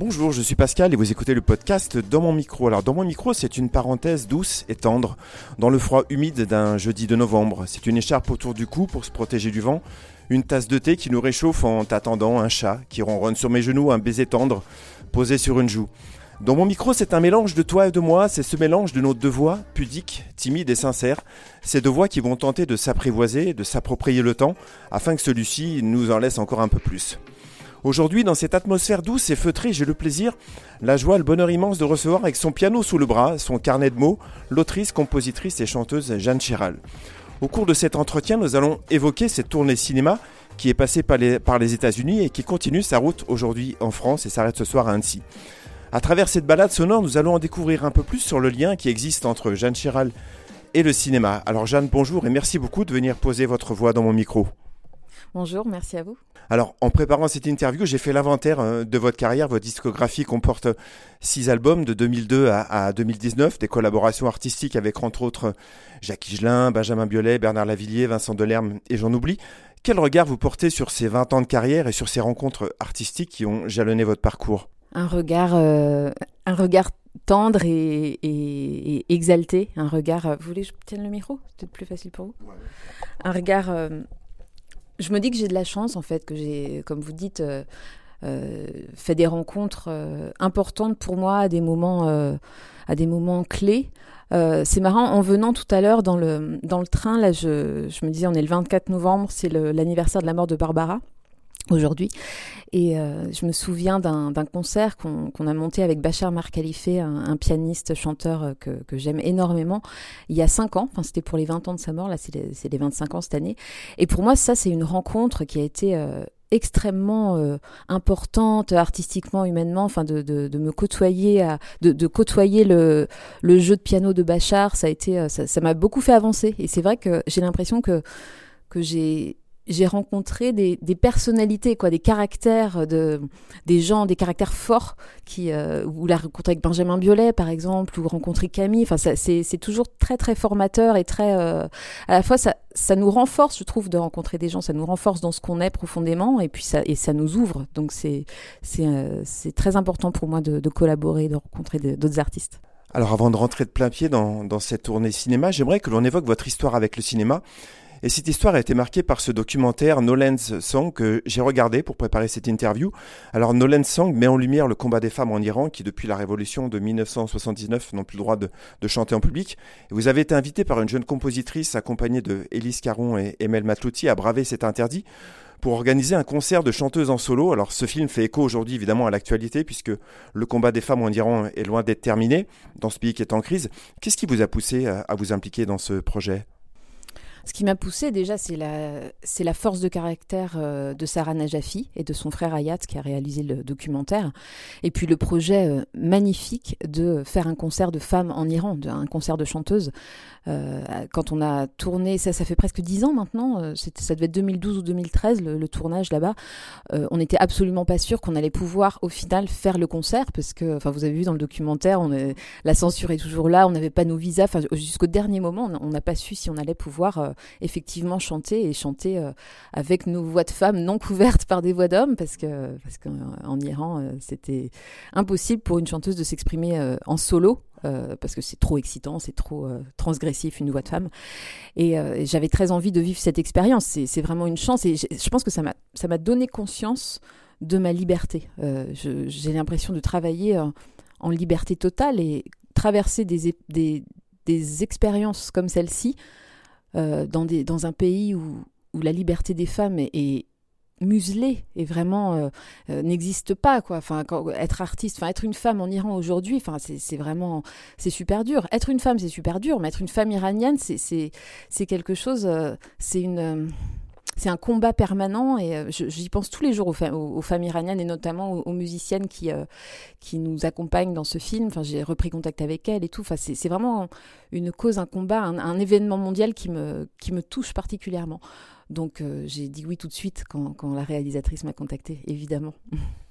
Bonjour, je suis Pascal et vous écoutez le podcast Dans mon micro. Alors dans mon micro, c'est une parenthèse douce et tendre dans le froid humide d'un jeudi de novembre. C'est une écharpe autour du cou pour se protéger du vent, une tasse de thé qui nous réchauffe en attendant un chat qui ronronne sur mes genoux, un baiser tendre posé sur une joue. Dans mon micro, c'est un mélange de toi et de moi, c'est ce mélange de nos deux voix, pudiques, timides et sincères, ces deux voix qui vont tenter de s'apprivoiser, de s'approprier le temps, afin que celui-ci nous en laisse encore un peu plus. Aujourd'hui, dans cette atmosphère douce et feutrée, j'ai le plaisir, la joie, le bonheur immense de recevoir avec son piano sous le bras, son carnet de mots, l'autrice, compositrice et chanteuse Jeanne Chéral. Au cours de cet entretien, nous allons évoquer cette tournée cinéma qui est passée par les, États-Unis et qui continue sa route aujourd'hui en France et s'arrête ce soir à Annecy. À travers cette balade sonore, nous allons en découvrir un peu plus sur le lien qui existe entre Jeanne Chéral et le cinéma. Alors Jeanne, bonjour et merci beaucoup de venir poser votre voix dans mon micro. Bonjour, merci à vous. Alors, en préparant cette interview, j'ai fait l'inventaire euh, de votre carrière. Votre discographie comporte six albums de 2002 à, 2019, des collaborations artistiques avec entre autres Jacques Higelin, Benjamin Biolay, Bernard Lavillier, Vincent Delerme et j'en oublie. Quel regard vous portez sur ces 20 ans de carrière et sur ces rencontres artistiques qui ont jalonné votre parcours? Un regard, euh, un regard tendre et, exalté, un regard. Euh, vous voulez que je tienne le micro? C'est peut-être plus facile pour vous. Un regard je me dis que j'ai de la chance, en fait, que j'ai, comme vous dites, euh, euh, fait des rencontres euh, importantes pour moi à des moments, à des moments clés. c'est marrant, en venant tout à l'heure dans le, dans le train, là, je, je me disais, on est le 24 novembre, c'est l'anniversaire de la mort de Barbara aujourd'hui. Et euh, je me souviens d'un concert qu'on a monté avec Bachar Mar un, un, pianiste, chanteur euh, que, que j'aime énormément, il y a 5 ans. Enfin, c'était pour les 20 ans de sa mort, là, c'est les, les, 25 ans cette année. Et pour moi, ça, c'est une rencontre qui a été euh, extrêmement euh, importante artistiquement humainement enfin de, de, de me côtoyer à, de, de, côtoyer le, le jeu de piano de Bachar ça a été ça m'a beaucoup fait avancer et c'est vrai que j'ai l'impression que que j'ai j'ai rencontré des, personnalités, quoi, des caractères, de, des gens, des caractères forts, qui, euh, ou la rencontre avec Benjamin Biolay, par exemple, ou rencontrer Camille. Enfin, c'est toujours très, très formateur et très. Euh, à la fois, ça, ça nous renforce, je trouve, de rencontrer des gens. Ça nous renforce dans ce qu'on est profondément, et puis ça, et ça nous ouvre. Donc, c'est euh, c'est très important pour moi de, de collaborer, de rencontrer d'autres artistes. Alors, avant de rentrer de plein pied dans, dans cette tournée cinéma, j'aimerais que l'on évoque votre histoire avec le cinéma. Et cette histoire a été marquée par ce documentaire Nolan's Song que j'ai regardé pour préparer cette interview. Alors Nolan's Song met en lumière le combat des femmes en Iran qui depuis la révolution de 1979 n'ont plus le droit de, chanter en public. vous avez été invité par une jeune compositrice accompagnée de Élise Caron et Emel Matlouti à braver cet interdit pour organiser un concert de chanteuses en solo. Alors ce film fait écho aujourd'hui évidemment à l'actualité puisque le combat des femmes en Iran est loin d'être terminé dans ce pays qui est en crise. Qu'est-ce qui vous a poussé à vous impliquer dans ce projet? Ce qui m'a poussé déjà, c'est la, force de caractère euh, de Sarah Najafi et de son frère Ayat qui a réalisé le documentaire. Et puis le projet euh, magnifique de faire un concert de femmes en Iran, un concert de chanteuses. Euh, quand on a tourné, ça, fait presque dix ans maintenant, ça devait être 2012 ou 2013 le, tournage là-bas. on n'était absolument pas sûr qu'on allait pouvoir au final faire le concert parce que, enfin, vous avez vu dans le documentaire, la censure est toujours là, on n'avait pas nos visas. Enfin, jusqu'au dernier moment, on n'a pas su si on allait pouvoir effectivement chanter et chanter euh, avec nos voix de femmes non couvertes par des voix d'hommes parce que parce qu'en Iran euh, c'était impossible pour une chanteuse de s'exprimer euh, en solo parce que c'est trop excitant, c'est trop transgressif une voix de femme. Et, j'avais très envie de vivre cette expérience. C'est vraiment une chance et je pense que ça m'a donné conscience de ma liberté. J'ai l'impression de travailler en liberté totale et traverser des, des, des expériences comme celle-ci euh, dans, un pays où, la liberté des femmes est, muselée et vraiment euh, euh, n'existe pas quoi. Enfin être artiste enfin être une femme en Iran aujourd'hui enfin c'est vraiment c'est super dur. Être une femme c'est super dur mais être une femme iranienne c'est c'est quelque chose c'est une c'est un combat permanent et euh, j'y pense tous les jours aux, femmes iraniennes et notamment aux, musiciennes qui, euh, qui nous accompagnent dans ce film. Enfin, j'ai repris contact avec elles et tout. Enfin, c'est vraiment une cause, un combat, un, événement mondial qui me, qui me touche particulièrement. Donc euh, j'ai dit oui tout de suite quand, quand la réalisatrice m'a contacté, évidemment.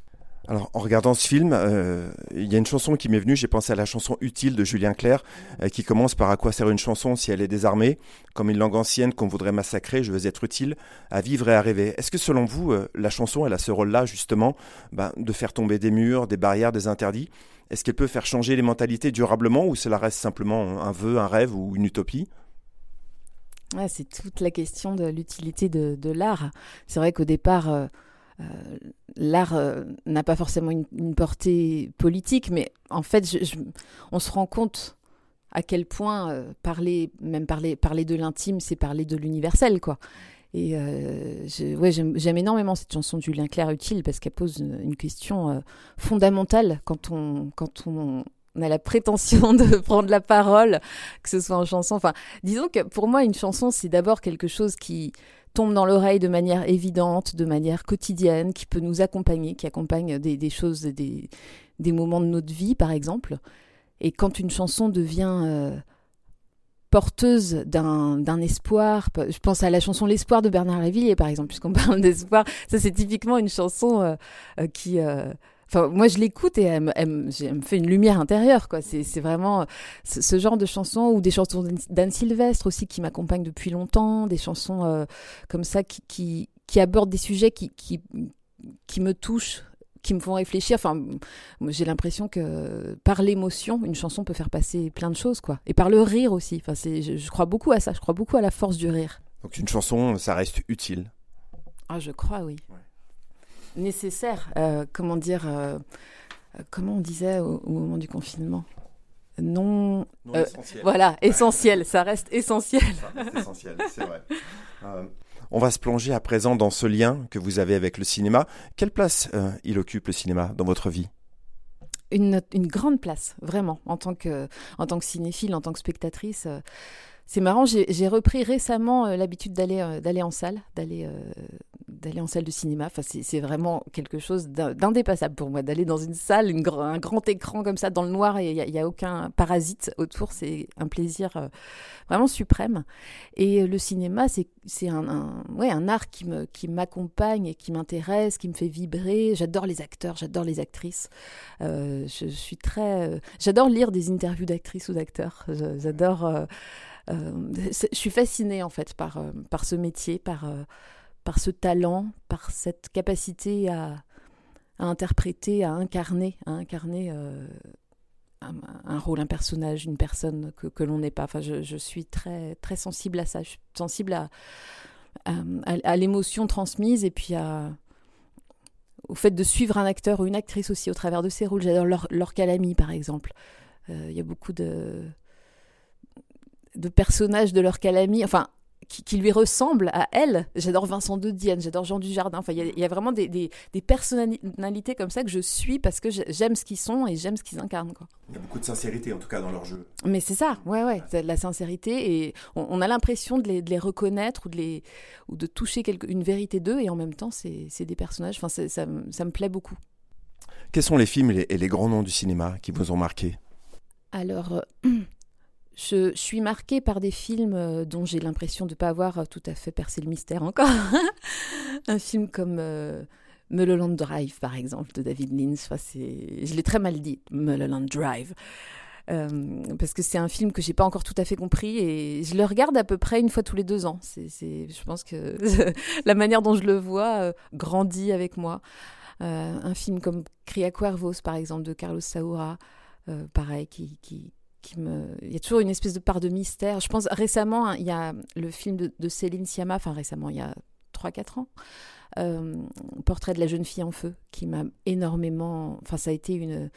Alors, en regardant ce film, euh, il y a une chanson qui m'est venue. J'ai pensé à la chanson Utile de Julien Clerc, euh, qui commence par À quoi sert une chanson si elle est désarmée? Comme une langue ancienne qu'on voudrait massacrer, je veux être utile à vivre et à rêver. Est-ce que selon vous, euh, la chanson, elle a ce rôle-là, justement, ben, de faire tomber des murs, des barrières, des interdits? Est-ce qu'elle peut faire changer les mentalités durablement ou cela reste simplement un vœu, un rêve ou une utopie? C'est toute la question de l'utilité de, l'art. C'est vrai qu'au départ l'art euh, n'a pas forcément une, portée politique, mais en fait, on se rend compte à quel point euh, parler, même parler, parler de l'intime, c'est parler de l'universel, quoi. Et j'aime énormément cette chanson de Julien Clerc utile parce qu'elle pose une, question fondamentale quand on, quand on, a la prétention de prendre la parole, que ce soit en chanson. Enfin, disons que pour moi, une chanson, c'est d'abord quelque chose qui, tombe dans l'oreille de manière évidente, de manière quotidienne, qui peut nous accompagner, qui accompagne des, choses, des, moments de notre vie, par exemple. Et quand une chanson devient euh, porteuse d'un espoir, je pense à la chanson L'espoir de Bernard Lavillier, par exemple, puisqu'on parle d'espoir, ça c'est typiquement une chanson euh, euh, qui Enfin, moi, je l'écoute et elle, me fait une lumière intérieure, quoi. C'est vraiment ce, genre de chansons ou des chansons d'Anne Sylvestre aussi qui m'accompagnent depuis longtemps, des chansons euh, comme ça qui, qui, qui, abordent des sujets qui, qui, qui me touchent qui me font réfléchir. Enfin, j'ai l'impression que par l'émotion, une chanson peut faire passer plein de choses, quoi. Et par le rire aussi. Enfin, je, je crois beaucoup à ça. Je crois beaucoup à la force du rire. Donc une chanson, ça reste utile. Ah, je crois, oui nécessaire. Euh, comment dire euh, Comment on disait au, moment du confinement? Non, euh, essentiel. Voilà, essentiel, ça reste essentiel. Ça reste essentiel, c'est vrai. on va se plonger à présent dans ce lien que vous avez avec le cinéma. Quelle place il occupe le cinéma dans votre vie? Une, une, grande place, vraiment, en tant que, en tant que cinéphile, en tant que spectatrice. c'est marrant, j'ai repris récemment l'habitude d'aller d'aller en salle, d'aller d'aller en salle de cinéma. Enfin, c'est vraiment quelque chose d'indépassable pour moi, d'aller dans une salle, un grand écran comme ça, dans le noir, et il n'y a, aucun parasite autour. C'est un plaisir euh, vraiment suprême. Et euh, le cinéma, c'est un, un, ouais, un art qui m'accompagne qui et qui m'intéresse, qui me fait vibrer. J'adore les acteurs, j'adore les actrices. Euh, je suis très... j'adore lire des interviews d'actrices ou d'acteurs. J'adore... je suis fascinée en fait par, par ce métier, par par ce talent, par cette capacité à, interpréter, à incarner, à incarner euh, un, rôle, un personnage, une personne que, l'on n'est pas. Enfin, je, suis très, très sensible à ça. Je suis sensible à, l'émotion transmise et puis au fait de suivre un acteur ou une actrice aussi au travers de ses rôles. J'adore leur, leur par exemple. Euh, il y a beaucoup de, personnages de leur Calami. Enfin, qui, lui ressemble à elle. J'adore Vincent de Dienne, j'adore Jean Dujardin. Enfin, il y, a vraiment des, des, personnalités comme ça que je suis parce que j'aime ce qu'ils sont et j'aime ce qu'ils incarnent. Quoi. Il y a beaucoup de sincérité en tout cas dans leur jeu. Mais c'est ça, ouais, ouais, de la sincérité et on, a l'impression de les, de les, reconnaître ou de, les, ou de toucher quelque, une vérité d'eux et en même temps, c'est des personnages. Enfin, ça, ça, me plaît beaucoup. Quels sont les films et les, grands noms du cinéma qui vous ont marqué? Alors. Euh, Je, suis marquée par des films euh, dont j'ai l'impression de ne pas avoir euh, tout à fait percé le mystère encore. un film comme euh, Mulholland Drive, par exemple, de David Lynch. Je l'ai très mal dit, Mulholland Drive. parce que c'est un film que j'ai pas encore tout à fait compris et je le regarde à peu près une fois tous les deux ans. C'est, je pense que la manière dont je le vois grandit avec moi. un film comme Cria Cuervos, par exemple, de Carlos Saura, pareil, qui, qui, il y a toujours une espèce de part de mystère. Je pense récemment, hein, il y a le film de, Céline Sciamma, enfin récemment, il y a 3-4 ans, euh, Portrait de la jeune fille en feu, qui m'a énormément. Enfin, ça a été une,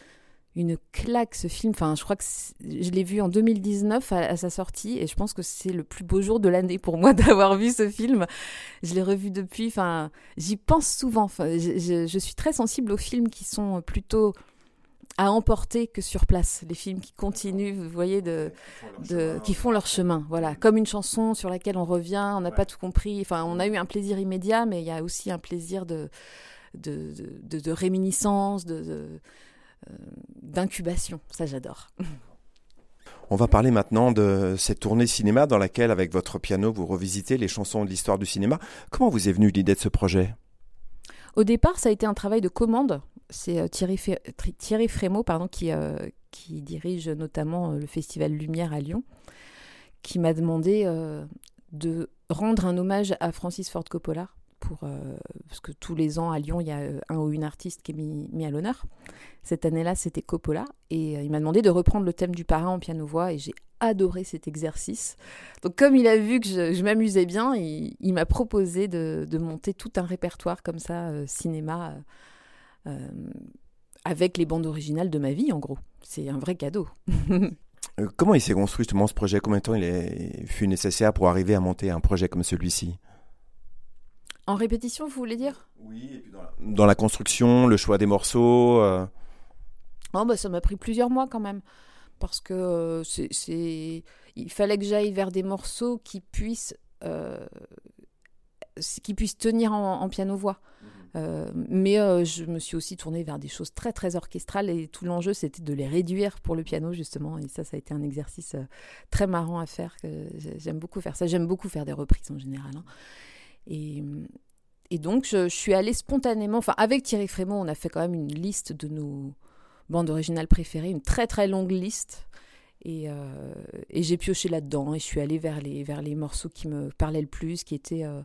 une claque ce film. Enfin, je crois que je l'ai vu en 2019 à, sa sortie et je pense que c'est le plus beau jour de l'année pour moi d'avoir vu ce film. Je l'ai revu depuis. Enfin, j'y pense souvent. Enfin, je, je, suis très sensible aux films qui sont plutôt à emporter que sur place. Les films qui continuent, vous voyez, de, qui font leur chemin. Voilà, comme une chanson sur laquelle on revient, on n'a pas tout compris. Enfin, on a eu un plaisir immédiat, mais il y a aussi un plaisir de, de, de, réminiscence, de, euh, d'incubation. Ça, j'adore. On va parler maintenant de cette tournée cinéma dans laquelle, avec votre piano, vous revisitez les chansons de l'histoire du cinéma. Comment vous est venue l'idée de ce projet? Au départ, ça a été un travail de commande c'est Thierry, Thierry Frémaux pardon, qui, qui dirige notamment le Festival Lumière à Lyon, qui m'a demandé de rendre un hommage à Francis Ford Coppola euh, parce que tous les ans à Lyon, il y a euh, un ou une artiste qui est mis, à l'honneur. Cette année-là, c'était Coppola. Et euh, il m'a demandé de reprendre le thème du parrain en piano-voix. Et j'ai adoré cet exercice. Donc, comme il a vu que je, m'amusais bien, il, m'a proposé de, monter tout un répertoire comme ça, cinéma, avec les bandes originales de ma vie, en gros. C'est un vrai cadeau. Comment il s'est construit justement ce projet? Combien de temps il est, fut nécessaire pour arriver à monter un projet comme celui-ci? En répétition, vous voulez dire? Oui, et puis dans la... construction, le choix des morceaux. Euh. Oh, bah, ça m'a pris plusieurs mois quand même. Parce que euh, c'est, il fallait que j'aille vers des morceaux qui puissent, euh, qui puissent tenir en, piano-voix. Mhm. mais je me suis aussi tournée vers des choses très très orchestrales et tout l'enjeu c'était de les réduire pour le piano justement et ça ça a été un exercice très marrant à faire j'aime beaucoup faire ça j'aime beaucoup faire des reprises en général hein. Et, donc, je, suis allée spontanément, enfin, avec Thierry Frémont, on a fait quand même une liste de nos bandes originales préférées, une très très longue liste. Et, euh, j'ai pioché là-dedans et je suis allée vers les, vers les morceaux qui me parlaient le plus, qui étaient. Euh,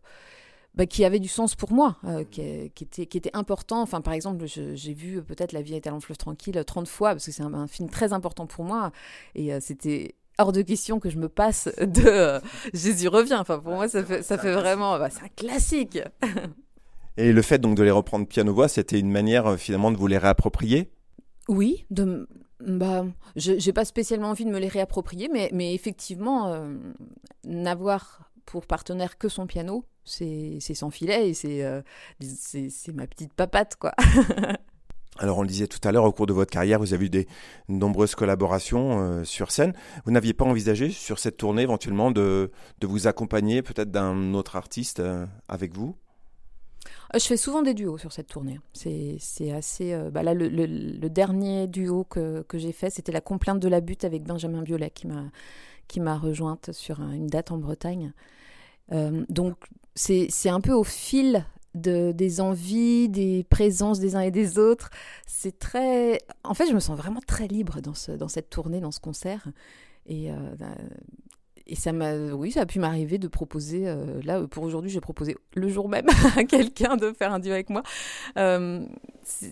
bah, qui avaient du sens pour moi, euh, qui, qui, était, qui était important. Enfin, par exemple, j'ai vu peut-être La vie est un fleuve tranquille 30 fois, parce que c'est un, un, film très important pour moi. Et c'était hors de question que je me passe de euh, Jésus revient. Enfin, pour moi, ça fait, ça fait vraiment, bah, c'est un classique. Et le fait donc de les reprendre piano-voix, c'était une manière euh, finalement de vous les réapproprier? Oui, de, bah, j'ai pas spécialement envie de me les réapproprier, mais, mais effectivement, euh, n'avoir pour partenaire que son piano, c'est sans filet et c'est ma petite papate, quoi. Alors on le disait tout à l'heure, au cours de votre carrière, vous avez eu des nombreuses collaborations euh, sur scène. Vous n'aviez pas envisagé sur cette tournée éventuellement de, de vous accompagner peut-être d'un autre artiste euh, avec vous? Euh, je fais souvent des duos sur cette tournée. C'est assez. bah là, le, le, dernier duo que, que j'ai fait, c'était La complainte de la butte avec Benjamin Biolay qui m'a rejointe sur une date en Bretagne. Donc, c'est un peu au fil de, des envies, des présences des uns et des autres. C'est très. En fait, je me sens vraiment très libre dans, ce, dans cette tournée, dans ce concert. Et, euh, bah, et ça m'a. Oui, ça a pu m'arriver de proposer. Euh, là, pour aujourd'hui, j'ai proposé le jour même à quelqu'un de faire un duo avec moi. Euh,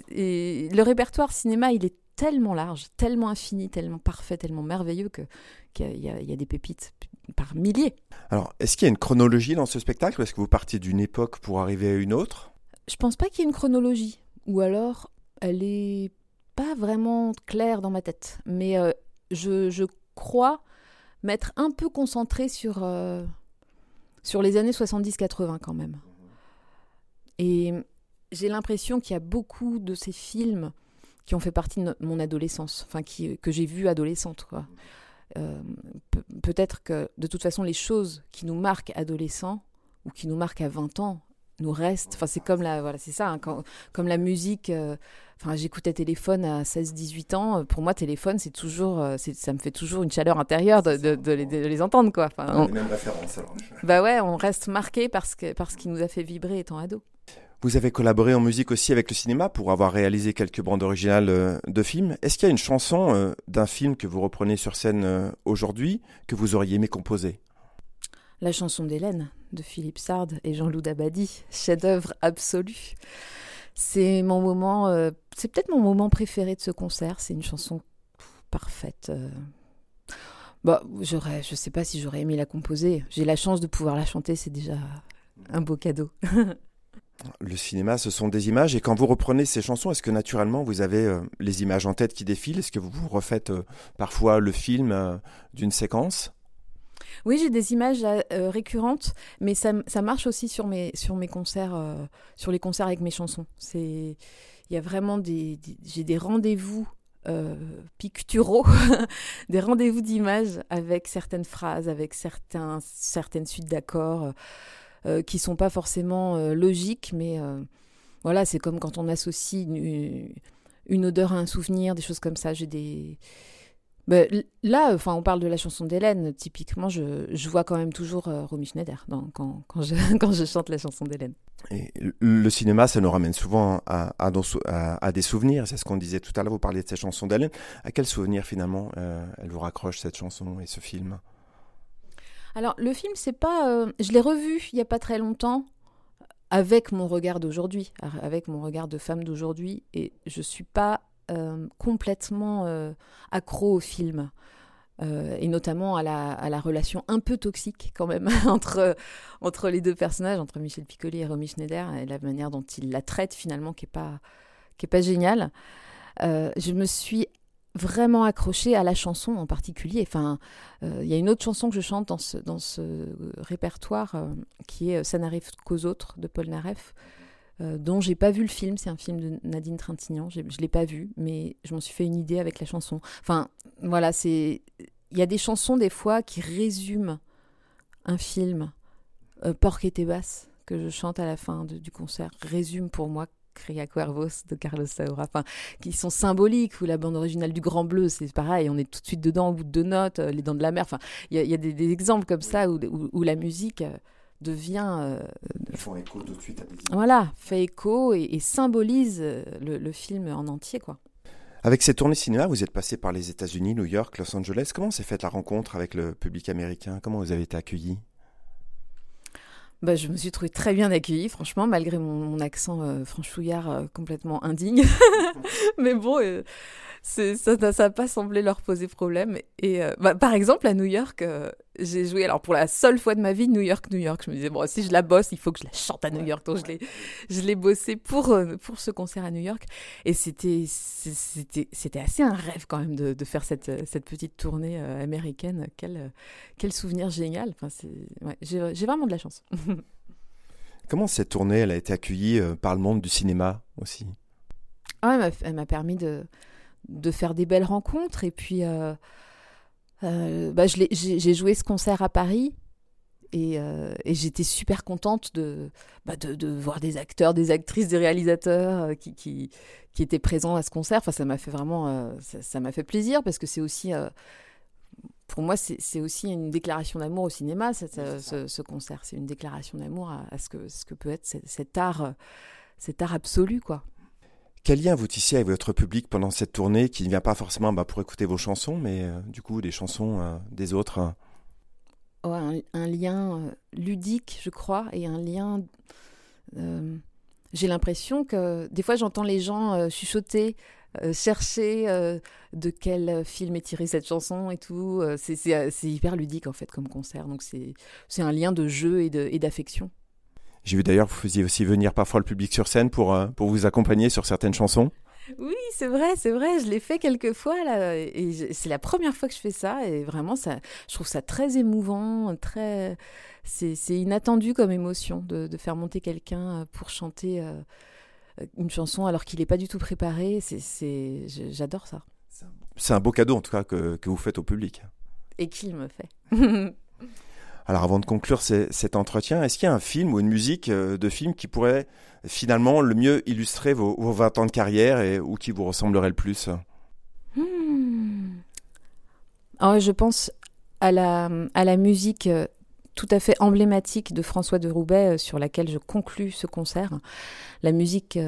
et le répertoire cinéma, il est tellement large, tellement infini, tellement parfait, tellement merveilleux que qu'il y, a des pépites par milliers. Alors, est-ce qu'il y a une chronologie dans ce spectacle est-ce que vous partiez d'une époque pour arriver à une autre? Je pense pas qu'il y ait une chronologie. Ou alors, elle est pas vraiment claire dans ma tête. Mais euh, je, crois m'être un peu concentrée sur, euh, sur les années 70-80 quand même. Et j'ai l'impression qu'il y a beaucoup de ces films qui ont fait partie de mon adolescence, enfin que j'ai vu adolescente. Euh, peut-être que de toute façon, les choses qui nous marquent adolescents ou qui nous marquent à 20 ans nous restent. Enfin, c'est comme la, voilà, c'est ça, hein, comme la musique. Euh, enfin, j'écoutais téléphone à 16-18 ans. Pour moi, téléphone, c'est toujours, euh, ça me fait toujours une chaleur intérieure de, de, les, entendre, quoi. Enfin, on, les mêmes références, alors. Bah ouais, on reste marqué parce que parce qu'il nous a fait vibrer étant ado. Vous avez collaboré en musique aussi avec le cinéma pour avoir réalisé quelques bandes originales euh, de films. Est-ce qu'il y a une chanson euh, d'un film que vous reprenez sur scène euh, aujourd'hui que vous auriez aimé composer? La chanson d'Hélène de Philippe Sard et Jean-Loup Dabadi, chef-d'œuvre absolu. C'est mon moment, c'est peut-être mon moment préféré de ce concert. C'est une chanson parfaite. Bah, j'aurais, je sais pas si j'aurais aimé la composer. J'ai la chance de pouvoir la chanter, c'est déjà un beau cadeau. Le cinéma, ce sont des images. Et quand vous reprenez ces chansons, est-ce que naturellement vous avez euh, les images en tête qui défilent? Est-ce que vous refaites euh, parfois le film euh, d'une séquence? Oui, j'ai des images récurrentes, mais ça, marche aussi sur mes, concerts, sur les concerts avec mes chansons. C'est, il y a vraiment des, j'ai des rendez-vous picturaux, des rendez-vous d'images avec certaines phrases, avec certaines suites d'accords. Euh, qui sont pas forcément euh, logiques, mais euh, voilà, c'est comme quand on associe une, odeur à un souvenir, des choses comme ça. J'ai des bah, là, enfin, on parle de la chanson d'Hélène. Typiquement, je, je, vois quand même toujours euh, Romy Schneider dans, quand, quand, je, chante la chanson d'Hélène. Le cinéma, ça nous ramène souvent à, des souvenirs. C'est ce qu'on disait tout à l'heure. Vous parliez de cette chanson d'Hélène. À quel souvenir finalement elle vous raccroche cette chanson et ce film? Alors, le film, c'est pas. Euh, je l'ai revu il y a pas très longtemps avec mon regard d'aujourd'hui, avec mon regard de femme d'aujourd'hui, et je suis pas euh, complètement euh, accro au film. Euh, et notamment à la, à la, relation un peu toxique quand même entre, entre les deux personnages, entre Michel Piccoli et Romy Schneider, et la manière dont il la traite finalement qui n'est pas, pas géniale. je me suis vraiment accrochée à la chanson en particulier. Enfin, il y a une autre chanson que je chante dans ce, ce répertoire qui est Ça n'arrive qu'aux autres de Paul Naref. Euh, dont j'ai pas vu le film. C'est un film de Nadine Trintignant. Je l'ai pas vu, mais je m'en suis fait une idée avec la chanson. Enfin, voilà, c'est. Il y a des chansons des fois qui résument un film. Euh, Porc et basse que je chante à la fin du concert résume pour moi Cria Cuervos de Carlos Saura, enfin, qui sont symboliques, ou la bande originale du Grand Bleu, c'est pareil, on est tout de suite dedans au bout de deux notes, euh, Les Dents de la Mer, enfin, il y a, des, exemples comme ça où, où, la musique devient. Euh, font écho tout de suite à des Voilà, fait écho et, symbolise euh, le, film en entier, quoi. Avec cette tournée cinéma, vous êtes passé par les États-Unis, New York, Los Angeles. Comment s'est faite la rencontre avec le public américain? Comment vous avez été accueilli bah, je me suis trouvée très bien accueillie, franchement, malgré mon, accent euh, franchouillard complètement indigne. Mais bon, ça n'a pas semblé leur poser problème. Et euh, bah, par exemple, à New York, euh, j'ai joué, alors pour la seule fois de ma vie, New York, New York. Je me disais, bon, si je la bosse, il faut que je la chante à New York. Donc je l'ai bossé pour, euh, pour ce concert à New York. Et c'était assez un rêve quand même de, de faire cette, cette petite tournée américaine. Quel, quel souvenir génial. Enfin, ouais, j'ai vraiment de la chance. Comment cette tournée, elle a été accueillie par le monde du cinéma aussi? Ah, Elle m'a permis de de faire des belles rencontres. Et puis, euh, euh, bah, j'ai joué ce concert à Paris. Et, euh, j'étais super contente bah, de, de, voir des acteurs, des actrices, des réalisateurs qui, qui, qui, étaient présents à ce concert. Enfin, ça m'a fait vraiment, ça m'a fait plaisir parce que c'est aussi, pour moi, c'est aussi une déclaration d'amour au cinéma, ce, concert. C'est une déclaration d'amour à, ce, que, ce que peut être cet art, cet art absolu, quoi. Quel lien vous tissez avec votre public pendant cette tournée qui ne vient pas forcément bah, pour écouter vos chansons, mais euh, du coup des chansons euh, des autres hein oh, un, lien euh, ludique, je crois, et un lien. J'ai l'impression que des fois j'entends les gens chuchoter, chercher de quel film est tirée cette chanson et tout. c'est hyper ludique en fait comme concert, donc c'est un lien de jeu et d'affection. J'ai vu d'ailleurs que vous faisiez aussi venir parfois le public sur scène pour, euh, pour vous accompagner sur certaines chansons. Oui, c'est vrai, c'est vrai. Je l'ai fait quelques fois là, et c'est la première fois que je fais ça, et vraiment, ça, je trouve ça très émouvant, très, c'est inattendu comme émotion de, de faire monter quelqu'un euh, pour chanter euh, une chanson alors qu'il n'est pas du tout préparé. C'est, j'adore ça. C'est un beau cadeau en tout cas que, que vous faites au public. Et qu'il me fait. Alors avant de conclure cet entretien, est-ce qu'il y a un film ou une musique euh, de film qui pourrait finalement le mieux illustrer vos, 20 ans de carrière et, ou qui vous ressemblerait le plus? Hmm. Alors, Je pense à la, à la musique euh, tout à fait emblématique de François de Roubaix euh, sur laquelle je conclus ce concert. La musique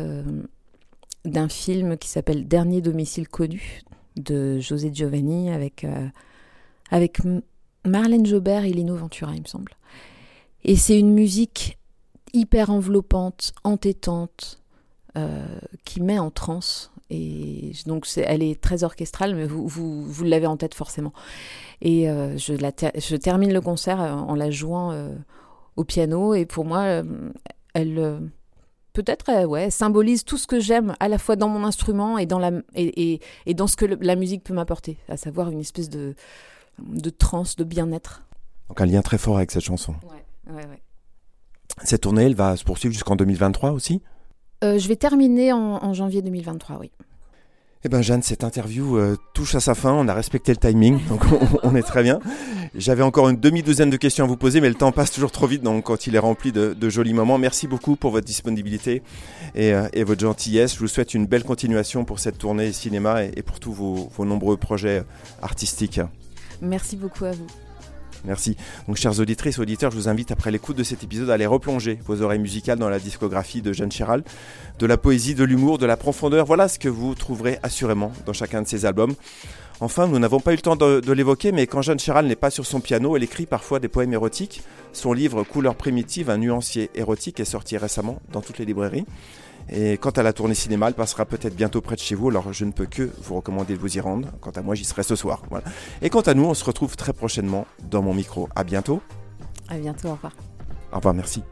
d'un film qui s'appelle Dernier domicile connu de José Giovanni avec, avec Marlène Jobert et Lino Ventura, il me semble. Et c'est une musique hyper enveloppante, entêtante, euh, qui met en transe. Et donc, elle est très orchestrale, mais vous, vous, vous l'avez en tête forcément. Et euh, je, termine le concert euh, en la jouant au piano. Et pour moi, elle peut-être ouais, symbolise tout ce que j'aime à la fois dans mon instrument et dans, la, et, et, et dans ce que la musique peut m'apporter, à savoir une espèce de, de transe, de bien-être. Donc un lien très fort avec cette chanson. Ouais, ouais, ouais. Cette tournée, elle va se poursuivre jusqu'en 2023 aussi? Euh, Je vais terminer en, janvier 2023, oui. Eh ben Jeanne, cette interview euh, touche à sa fin. On a respecté le timing, donc on, est très bien. J'avais encore une demi-douzaine de questions à vous poser, mais le temps passe toujours trop vite. Donc quand il est rempli de, jolis moments, merci beaucoup pour votre disponibilité euh, et, votre gentillesse. Je vous souhaite une belle continuation pour cette tournée cinéma et, pour tous vos, vos nombreux projets artistiques. Merci beaucoup à vous. Merci. Donc, chers auditrices, auditeurs, je vous invite, après l'écoute de cet épisode, à aller replonger vos oreilles musicales dans la discographie de Jeanne Chéral. De la poésie, de l'humour, de la profondeur, voilà ce que vous trouverez assurément dans chacun de ces albums. Enfin, nous n'avons pas eu le temps de, l'évoquer, mais quand Jeanne Chéral n'est pas sur son piano, elle écrit parfois des poèmes érotiques. Son livre Couleurs primitives, un nuancier érotique, est sorti récemment dans toutes les librairies. Et quant à la tournée cinéma, elle passera peut-être bientôt près de chez vous, alors je ne peux que vous recommander de vous y rendre. Quant à moi, j'y serai ce soir. Voilà. Et quant à nous, on se retrouve très prochainement dans mon micro. À bientôt. À bientôt, au revoir. Au revoir, merci.